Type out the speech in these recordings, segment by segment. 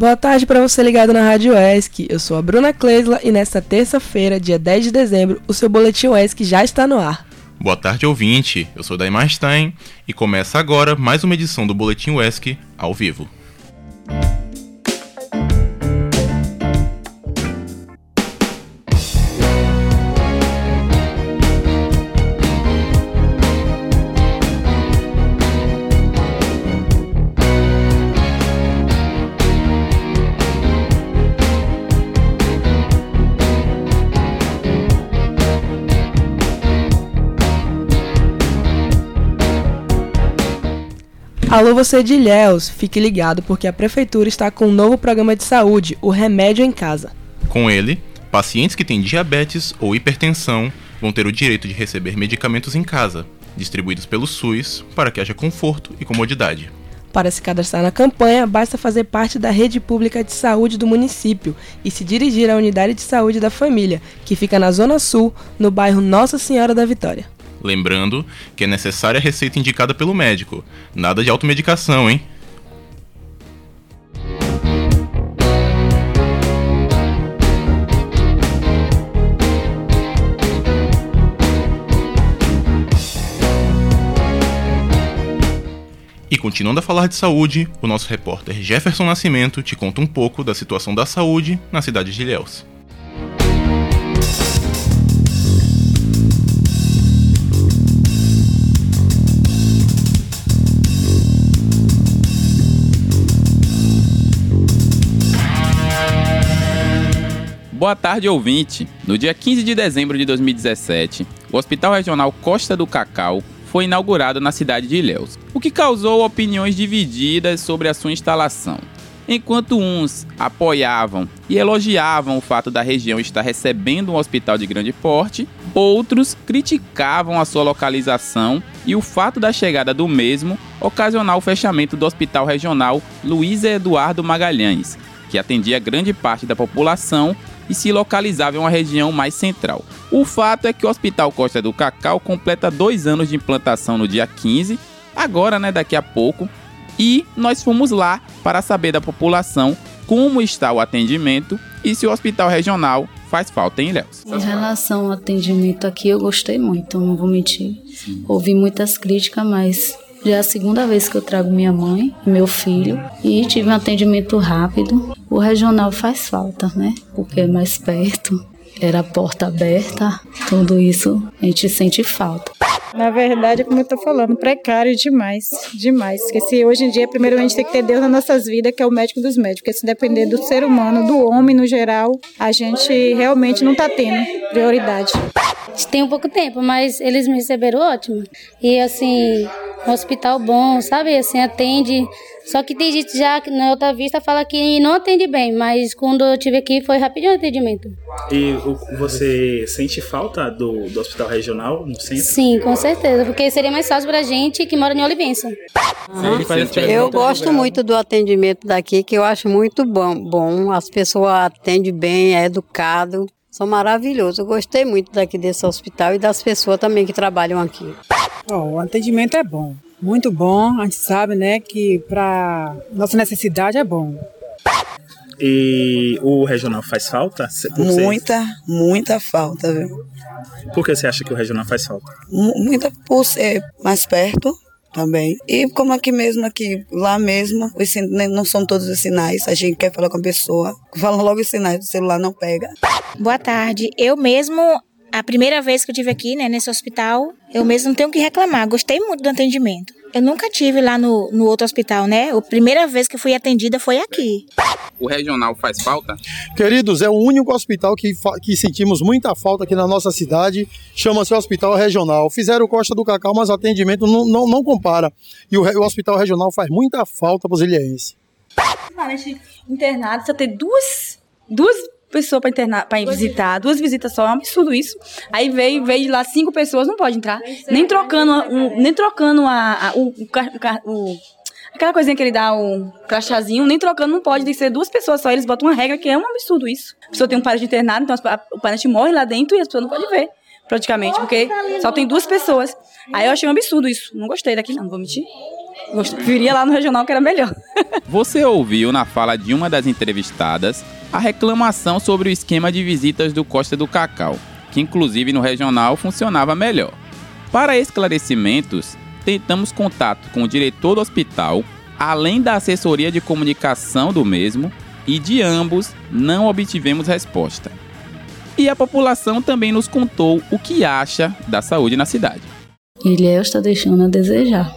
Boa tarde para você ligado na Rádio ESC. Eu sou a Bruna Klesla e nesta terça-feira, dia 10 de dezembro, o seu boletim ESC já está no ar. Boa tarde, ouvinte. Eu sou Daimar Stein e começa agora mais uma edição do Boletim ESC ao vivo. Alô, você de Ilhéus, fique ligado porque a Prefeitura está com um novo programa de saúde, o Remédio em Casa. Com ele, pacientes que têm diabetes ou hipertensão vão ter o direito de receber medicamentos em casa, distribuídos pelo SUS, para que haja conforto e comodidade. Para se cadastrar na campanha, basta fazer parte da rede pública de saúde do município e se dirigir à unidade de saúde da família, que fica na Zona Sul, no bairro Nossa Senhora da Vitória. Lembrando que é necessária a receita indicada pelo médico. Nada de automedicação, hein? E continuando a falar de saúde, o nosso repórter Jefferson Nascimento te conta um pouco da situação da saúde na cidade de Ilhéus. Boa tarde, ouvinte. No dia 15 de dezembro de 2017, o Hospital Regional Costa do Cacau foi inaugurado na cidade de Ilhéus, o que causou opiniões divididas sobre a sua instalação. Enquanto uns apoiavam e elogiavam o fato da região estar recebendo um hospital de grande porte, outros criticavam a sua localização e o fato da chegada do mesmo ocasionar o fechamento do Hospital Regional Luiz Eduardo Magalhães, que atendia grande parte da população e se localizava em uma região mais central. O fato é que o Hospital Costa do Cacau completa dois anos de implantação no dia 15, agora, né, daqui a pouco, e nós fomos lá para saber da população como está o atendimento e se o hospital regional faz falta em Ilhéus. Em relação ao atendimento aqui, eu gostei muito, não vou mentir. Sim. Ouvi muitas críticas, mas já é a segunda vez que eu trago minha mãe e meu filho e tive um atendimento rápido. O regional faz falta, né? Porque é mais perto, era a porta aberta, tudo isso a gente sente falta. Na verdade, como eu tô falando, precário demais, demais. Porque se hoje em dia, primeiramente, tem que ter Deus nas nossas vidas, que é o médico dos médicos. Porque se depender do ser humano, do homem no geral, a gente realmente não tá tendo prioridade. Tem um pouco tempo, mas eles me receberam ótimo. E assim, um hospital bom, sabe? Assim, atende. Só que tem gente já na outra vista fala que não atende bem, mas quando eu tive aqui foi rapidinho o atendimento. E você sente falta do, do hospital regional no centro? Sim, com certeza, porque seria mais fácil pra gente que mora em Olivença. Uhum. Eu gosto muito do atendimento daqui, que eu acho muito bom. bom. As pessoas atendem bem, é educado. São maravilhosos. Eu gostei muito daqui desse hospital e das pessoas também que trabalham aqui. Oh, o atendimento é bom, muito bom. A gente sabe, né, que para nossa necessidade é bom. E o regional faz falta? Muita, muita falta, viu? Por que você acha que o regional faz falta? Muita por ser mais perto também. E como aqui mesmo, aqui, lá mesmo, os não são todos os sinais. A gente quer falar com a pessoa, fala logo os sinais, do celular não pega. Boa tarde. Eu mesmo a primeira vez que eu tive aqui, né, nesse hospital, eu mesmo não tenho que reclamar. Gostei muito do atendimento. Eu nunca tive lá no, no outro hospital, né? A primeira vez que fui atendida foi aqui. O regional faz falta? Queridos, é o único hospital que, que sentimos muita falta aqui na nossa cidade. Chama-se Hospital Regional. Fizeram Costa do Cacau, mas o atendimento não, não, não compara. E o, o Hospital Regional faz muita falta para os ilhéenses. Internado, só ter duas, duas pessoa para internar, para visitar, duas visitas só, é um absurdo isso. Aí veio, veio lá cinco pessoas, não pode entrar, nem trocando, um, nem trocando a, a o, o, o, aquela coisinha que ele dá o crachazinho, nem trocando não pode, tem que ser duas pessoas só, eles botam uma regra que é um absurdo isso. A pessoa tem um parente internado, então o parente morre lá dentro e as pessoas não podem ver. Praticamente, porque só tem duas pessoas. Aí eu achei um absurdo isso. Não gostei daqui, não, vou mentir. Preferia lá no regional que era melhor. Você ouviu na fala de uma das entrevistadas a reclamação sobre o esquema de visitas do Costa do Cacau, que inclusive no regional funcionava melhor. Para esclarecimentos, tentamos contato com o diretor do hospital, além da assessoria de comunicação do mesmo, e de ambos não obtivemos resposta. E a população também nos contou o que acha da saúde na cidade. Ilhéus está deixando a desejar.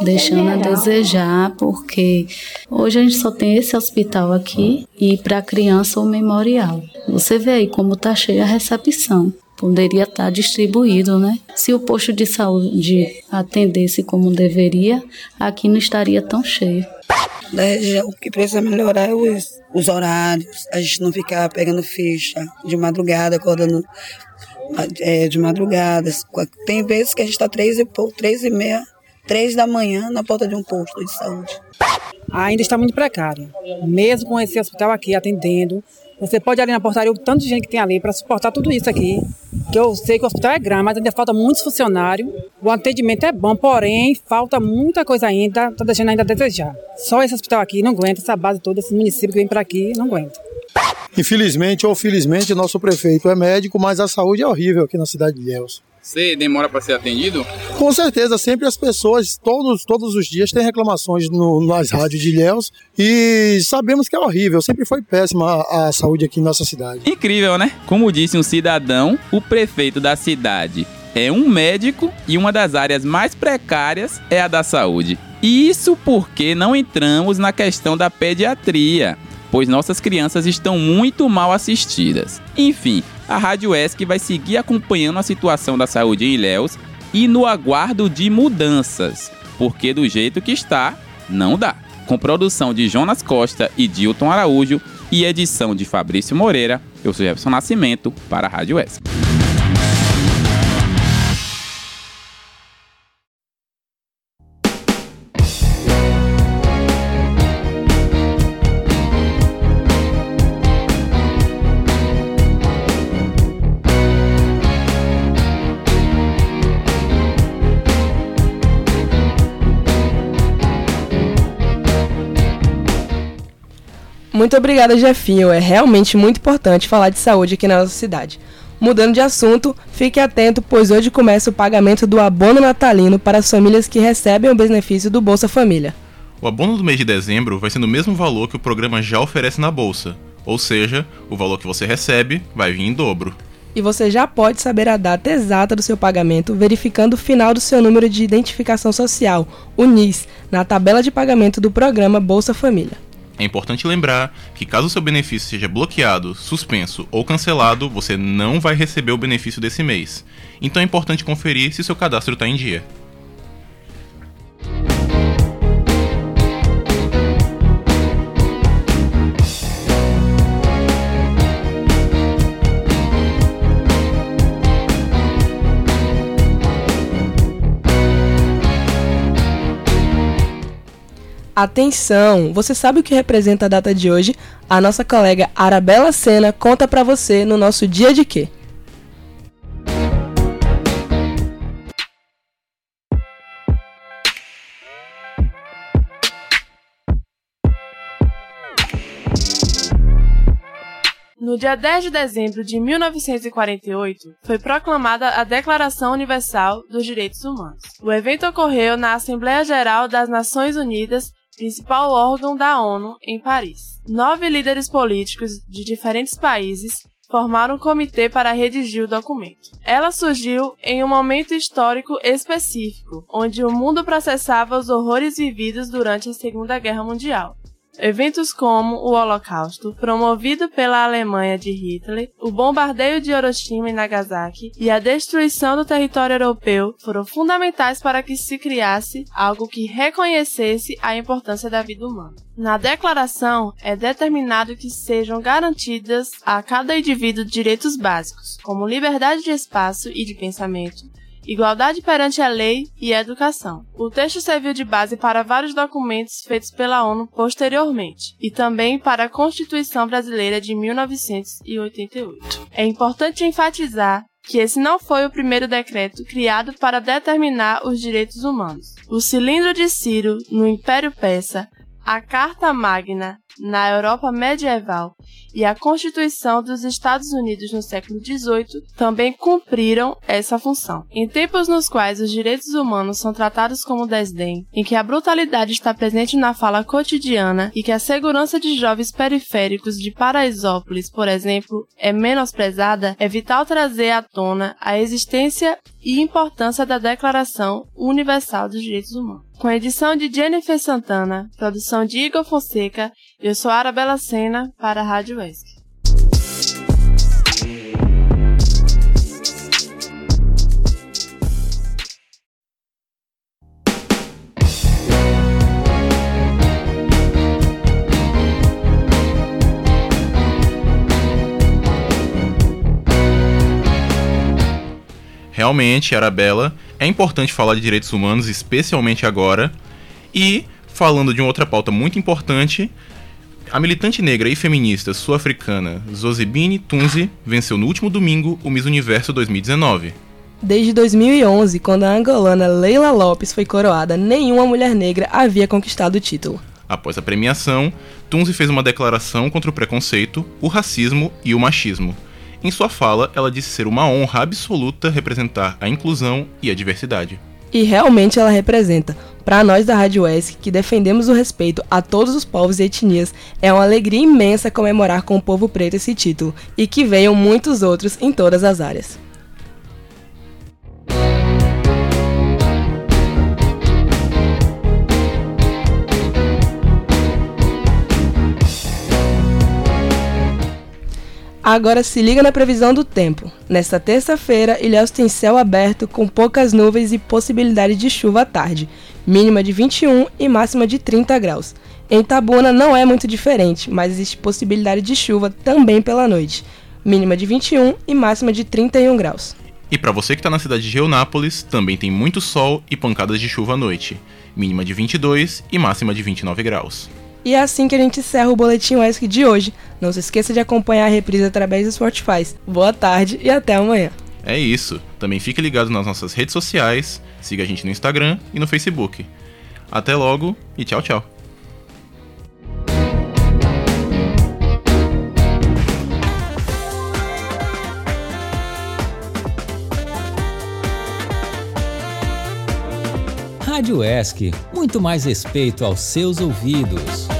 Deixando a desejar, porque hoje a gente só tem esse hospital aqui e para criança o memorial. Você vê aí como está cheia a recepção poderia estar distribuído, né? Se o posto de saúde atendesse como deveria, aqui não estaria tão cheio. Da região, o que precisa melhorar é os, os horários, a gente não ficar pegando ficha de madrugada, acordando é, de madrugada. Tem vezes que a gente está três e pouco, três e meia, três da manhã na porta de um posto de saúde. Ainda está muito precário. Mesmo com esse hospital aqui atendendo, você pode ir ali na portaria o tanto de gente que tem ali para suportar tudo isso aqui. Que eu sei que o hospital é grande, mas ainda falta muitos funcionários. O atendimento é bom, porém, falta muita coisa ainda, está deixando ainda a desejar. Só esse hospital aqui não aguenta, essa base toda, esse município que vem para aqui, não aguenta. Infelizmente ou felizmente, nosso prefeito é médico, mas a saúde é horrível aqui na cidade de Ilhéus. Você demora para ser atendido? Com certeza, sempre as pessoas, todos, todos os dias, têm reclamações no, nas rádios de Ilhéus e sabemos que é horrível, sempre foi péssima a, a saúde aqui em nossa cidade. Incrível, né? Como disse um cidadão, o prefeito da cidade é um médico e uma das áreas mais precárias é a da saúde. Isso porque não entramos na questão da pediatria, pois nossas crianças estão muito mal assistidas. Enfim, a Rádio ESC vai seguir acompanhando a situação da saúde em Ilhéus e no aguardo de mudanças, porque do jeito que está, não dá. Com produção de Jonas Costa e Dilton Araújo e edição de Fabrício Moreira, eu sou Jefferson Nascimento para a Rádio ESC. Muito obrigada, Jefinho. É realmente muito importante falar de saúde aqui na nossa cidade. Mudando de assunto, fique atento, pois hoje começa o pagamento do abono natalino para as famílias que recebem o benefício do Bolsa Família. O abono do mês de dezembro vai ser no mesmo valor que o programa já oferece na Bolsa, ou seja, o valor que você recebe vai vir em dobro. E você já pode saber a data exata do seu pagamento verificando o final do seu número de identificação social, o NIS, na tabela de pagamento do programa Bolsa Família. É importante lembrar que caso seu benefício seja bloqueado, suspenso ou cancelado, você não vai receber o benefício desse mês. Então é importante conferir se seu cadastro está em dia. Atenção! Você sabe o que representa a data de hoje? A nossa colega Arabella Sena conta para você no nosso dia de quê? No dia 10 de dezembro de 1948, foi proclamada a Declaração Universal dos Direitos Humanos. O evento ocorreu na Assembleia Geral das Nações Unidas principal órgão da ONU, em Paris. Nove líderes políticos de diferentes países formaram um comitê para redigir o documento. Ela surgiu em um momento histórico específico, onde o mundo processava os horrores vividos durante a Segunda Guerra Mundial. Eventos como o Holocausto, promovido pela Alemanha de Hitler, o bombardeio de Hiroshima e Nagasaki e a destruição do território europeu foram fundamentais para que se criasse algo que reconhecesse a importância da vida humana. Na declaração é determinado que sejam garantidas a cada indivíduo direitos básicos, como liberdade de espaço e de pensamento, igualdade perante a lei e educação. O texto serviu de base para vários documentos feitos pela ONU posteriormente, e também para a Constituição Brasileira de 1988. É importante enfatizar que esse não foi o primeiro decreto criado para determinar os direitos humanos. O cilindro de Ciro no Império Persa, a Carta Magna na Europa medieval e a Constituição dos Estados Unidos no século XVIII também cumpriram essa função. Em tempos nos quais os direitos humanos são tratados como desdém, em que a brutalidade está presente na fala cotidiana e que a segurança de jovens periféricos de Paraisópolis, por exemplo, é menosprezada, é vital trazer à tona a existência e importância da Declaração Universal dos Direitos Humanos. Com a edição de Jennifer Santana, produção de Igor Fonseca eu sou Arabella Sena para a Rádio Realmente, Arabella, é importante falar de direitos humanos, especialmente agora. E, falando de uma outra pauta muito importante, a militante negra e feminista sul-africana Zozibini Tunzi venceu no último domingo o Miss Universo 2019. Desde 2011, quando a angolana Leila Lopes foi coroada, nenhuma mulher negra havia conquistado o título. Após a premiação, Tunzi fez uma declaração contra o preconceito, o racismo e o machismo. Em sua fala, ela disse ser uma honra absoluta representar a inclusão e a diversidade. E realmente ela representa. Para nós da Rádio ESC, que defendemos o respeito a todos os povos e etnias, é uma alegria imensa comemorar com o povo preto esse título e que venham muitos outros em todas as áreas. Agora se liga na previsão do tempo. Nesta terça-feira, Ilhéus tem céu aberto com poucas nuvens e possibilidade de chuva à tarde, mínima de 21 e máxima de 30 graus. Em Tabuna não é muito diferente, mas existe possibilidade de chuva também pela noite, mínima de 21 e máxima de 31 graus. E para você que está na cidade de Geonápolis, também tem muito sol e pancadas de chuva à noite, mínima de 22 e máxima de 29 graus. E é assim que a gente encerra o Boletim UESC de hoje. Não se esqueça de acompanhar a reprise através do Spotify. Boa tarde e até amanhã. É isso. Também fique ligado nas nossas redes sociais, siga a gente no Instagram e no Facebook. Até logo e tchau, tchau. Rádio ESC, muito mais respeito aos seus ouvidos.